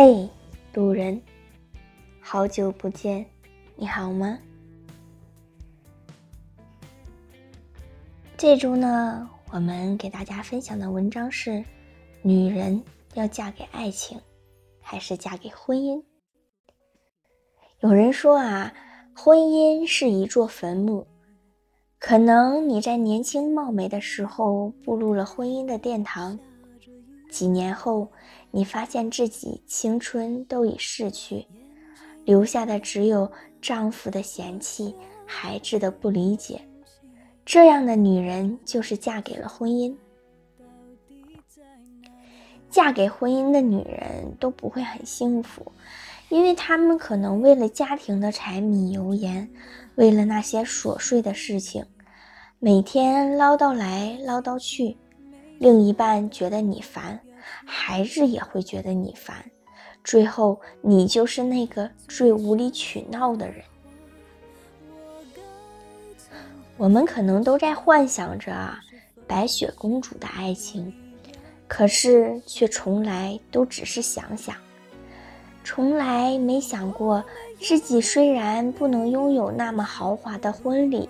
嘿，路人，好久不见，你好吗？这周呢，我们给大家分享的文章是：女人要嫁给爱情，还是嫁给婚姻？有人说啊，婚姻是一座坟墓，可能你在年轻貌美的时候步入了婚姻的殿堂。几年后，你发现自己青春都已逝去，留下的只有丈夫的嫌弃、孩子的不理解。这样的女人就是嫁给了婚姻。嫁给婚姻的女人都不会很幸福，因为她们可能为了家庭的柴米油盐，为了那些琐碎的事情，每天唠叨来唠叨去。另一半觉得你烦，孩子也会觉得你烦，最后你就是那个最无理取闹的人。我们可能都在幻想着白雪公主的爱情，可是却从来都只是想想，从来没想过自己虽然不能拥有那么豪华的婚礼，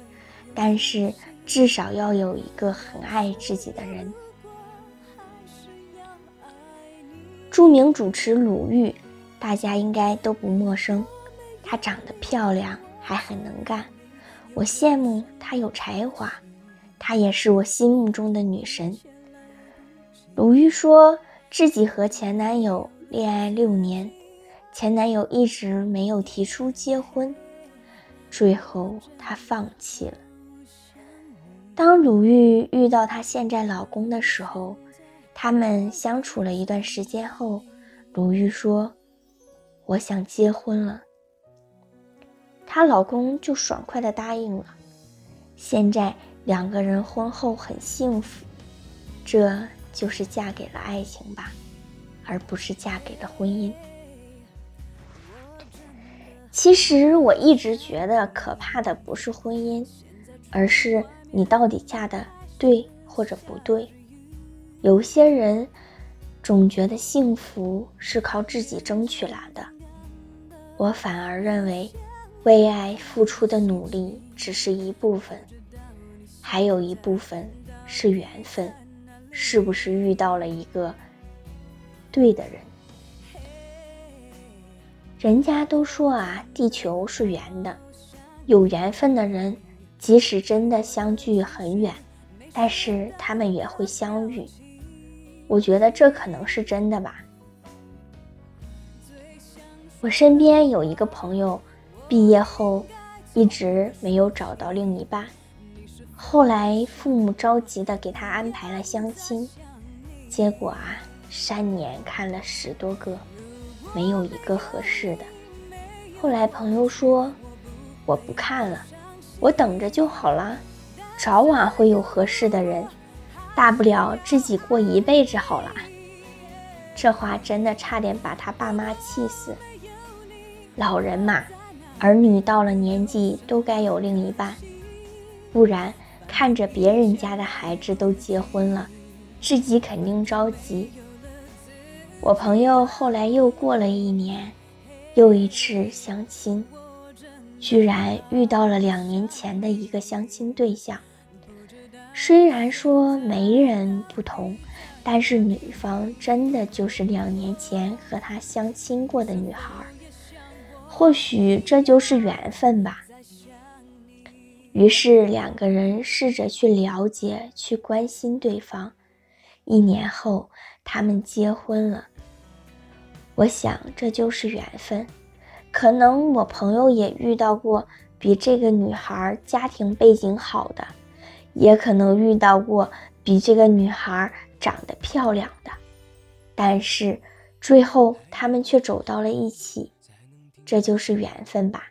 但是至少要有一个很爱自己的人。著名主持鲁豫，大家应该都不陌生。她长得漂亮，还很能干，我羡慕她有才华。她也是我心目中的女神。鲁豫说自己和前男友恋爱六年，前男友一直没有提出结婚，最后她放弃了。当鲁豫遇到她现在老公的时候，他们相处了一段时间后，鲁豫说：“我想结婚了。”她老公就爽快的答应了。现在两个人婚后很幸福，这就是嫁给了爱情吧，而不是嫁给了婚姻。其实我一直觉得可怕的不是婚姻，而是你到底嫁的对或者不对。有些人总觉得幸福是靠自己争取来的，我反而认为，为爱付出的努力只是一部分，还有一部分是缘分，是不是遇到了一个对的人？人家都说啊，地球是圆的，有缘分的人，即使真的相距很远，但是他们也会相遇。我觉得这可能是真的吧。我身边有一个朋友，毕业后一直没有找到另一半，后来父母着急的给他安排了相亲，结果啊，三年看了十多个，没有一个合适的。后来朋友说：“我不看了，我等着就好了，早晚会有合适的人。”大不了自己过一辈子好了。这话真的差点把他爸妈气死。老人嘛，儿女到了年纪都该有另一半，不然看着别人家的孩子都结婚了，自己肯定着急。我朋友后来又过了一年，又一次相亲，居然遇到了两年前的一个相亲对象。虽然说媒人不同，但是女方真的就是两年前和他相亲过的女孩，或许这就是缘分吧。于是两个人试着去了解、去关心对方。一年后，他们结婚了。我想这就是缘分。可能我朋友也遇到过比这个女孩家庭背景好的。也可能遇到过比这个女孩长得漂亮的，但是最后他们却走到了一起，这就是缘分吧。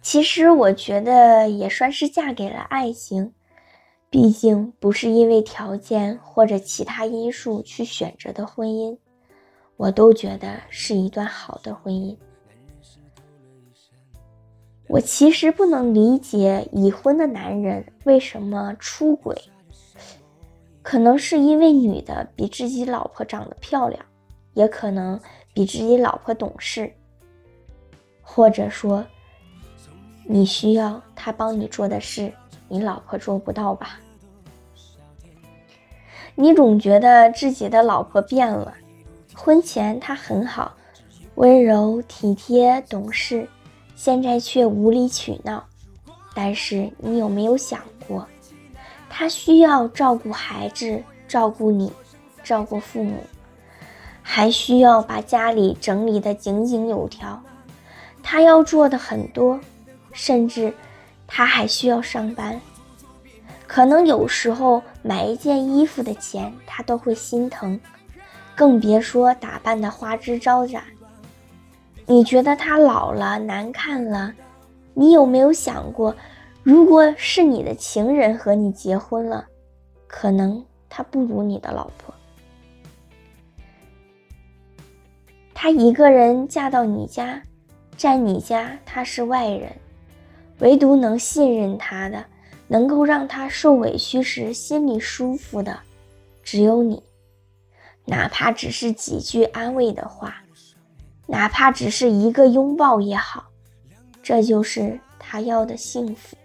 其实我觉得也算是嫁给了爱情，毕竟不是因为条件或者其他因素去选择的婚姻，我都觉得是一段好的婚姻。我其实不能理解已婚的男人为什么出轨，可能是因为女的比自己老婆长得漂亮，也可能比自己老婆懂事，或者说，你需要他帮你做的事，你老婆做不到吧？你总觉得自己的老婆变了，婚前她很好，温柔体贴懂事，现在却无理取闹。但是你有没有想过，她需要照顾孩子，照顾你，照顾父母。还需要把家里整理得井井有条，他要做的很多，甚至他还需要上班。可能有时候买一件衣服的钱他都会心疼，更别说打扮的花枝招展。你觉得他老了难看了？你有没有想过，如果是你的情人和你结婚了，可能他不如你的老婆。她一个人嫁到你家，在你家她是外人，唯独能信任她的，能够让她受委屈时心里舒服的，只有你。哪怕只是几句安慰的话，哪怕只是一个拥抱也好，这就是他要的幸福。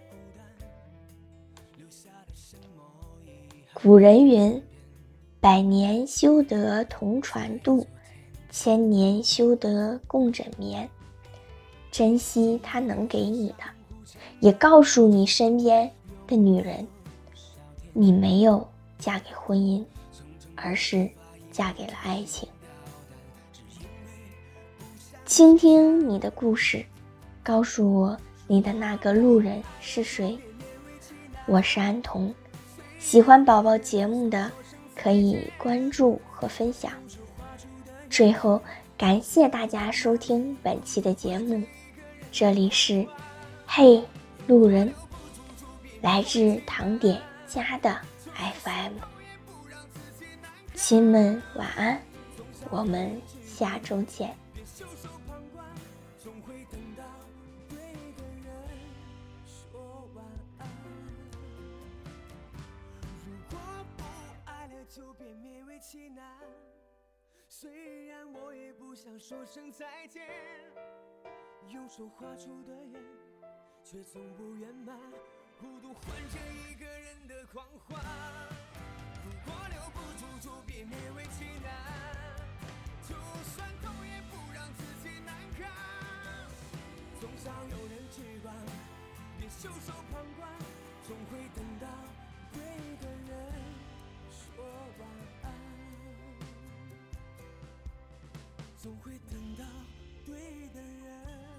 古人云：“百年修得同船渡。”千年修得共枕眠，珍惜他能给你的，也告诉你身边的女人，你没有嫁给婚姻，而是嫁给了爱情。倾听你的故事，告诉我你的那个路人是谁。我是安童，喜欢宝宝节目的可以关注和分享。最后，感谢大家收听本期的节目，这里是“嘿，路人”，来自糖点家的 FM，亲们晚安，我们下周见。虽然我也不想说声再见，用手画出的圆，却从不圆满，孤独换着一个人的狂欢。如果留不住，就别勉为其难，就算痛也不让自己难堪。总想有人去管，别袖手旁观，总会等到对的人说晚安。总会等到对的人。